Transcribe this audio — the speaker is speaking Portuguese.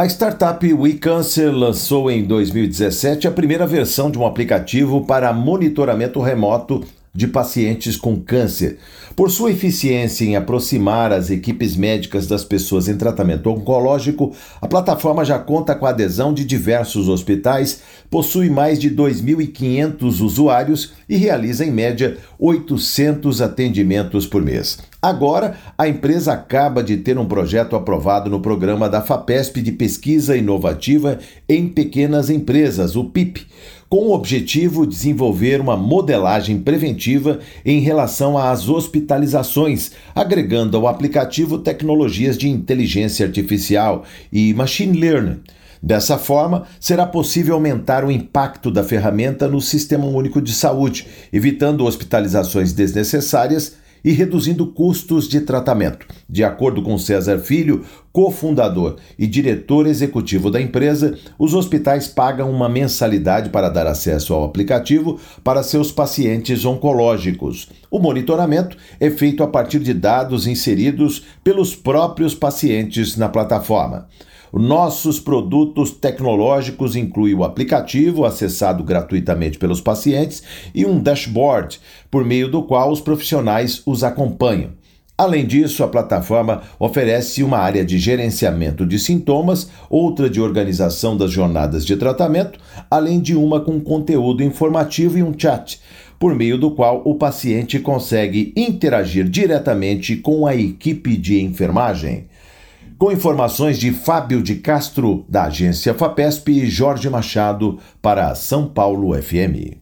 A startup WeCancer lançou em 2017 a primeira versão de um aplicativo para monitoramento remoto de pacientes com câncer. Por sua eficiência em aproximar as equipes médicas das pessoas em tratamento oncológico, a plataforma já conta com a adesão de diversos hospitais, possui mais de 2.500 usuários e realiza, em média, 800 atendimentos por mês. Agora, a empresa acaba de ter um projeto aprovado no programa da FAPESP de Pesquisa Inovativa em Pequenas Empresas, o PIP com o objetivo de desenvolver uma modelagem preventiva em relação às hospitalizações, agregando ao aplicativo tecnologias de inteligência artificial e machine learning. Dessa forma, será possível aumentar o impacto da ferramenta no Sistema Único de Saúde, evitando hospitalizações desnecessárias e reduzindo custos de tratamento. De acordo com César Filho, cofundador e diretor executivo da empresa, os hospitais pagam uma mensalidade para dar acesso ao aplicativo para seus pacientes oncológicos. O monitoramento é feito a partir de dados inseridos pelos próprios pacientes na plataforma. Nossos produtos tecnológicos incluem o aplicativo, acessado gratuitamente pelos pacientes, e um dashboard, por meio do qual os profissionais os acompanham. Além disso, a plataforma oferece uma área de gerenciamento de sintomas, outra de organização das jornadas de tratamento, além de uma com conteúdo informativo e um chat, por meio do qual o paciente consegue interagir diretamente com a equipe de enfermagem. Com informações de Fábio de Castro, da agência FAPESP e Jorge Machado, para São Paulo FM.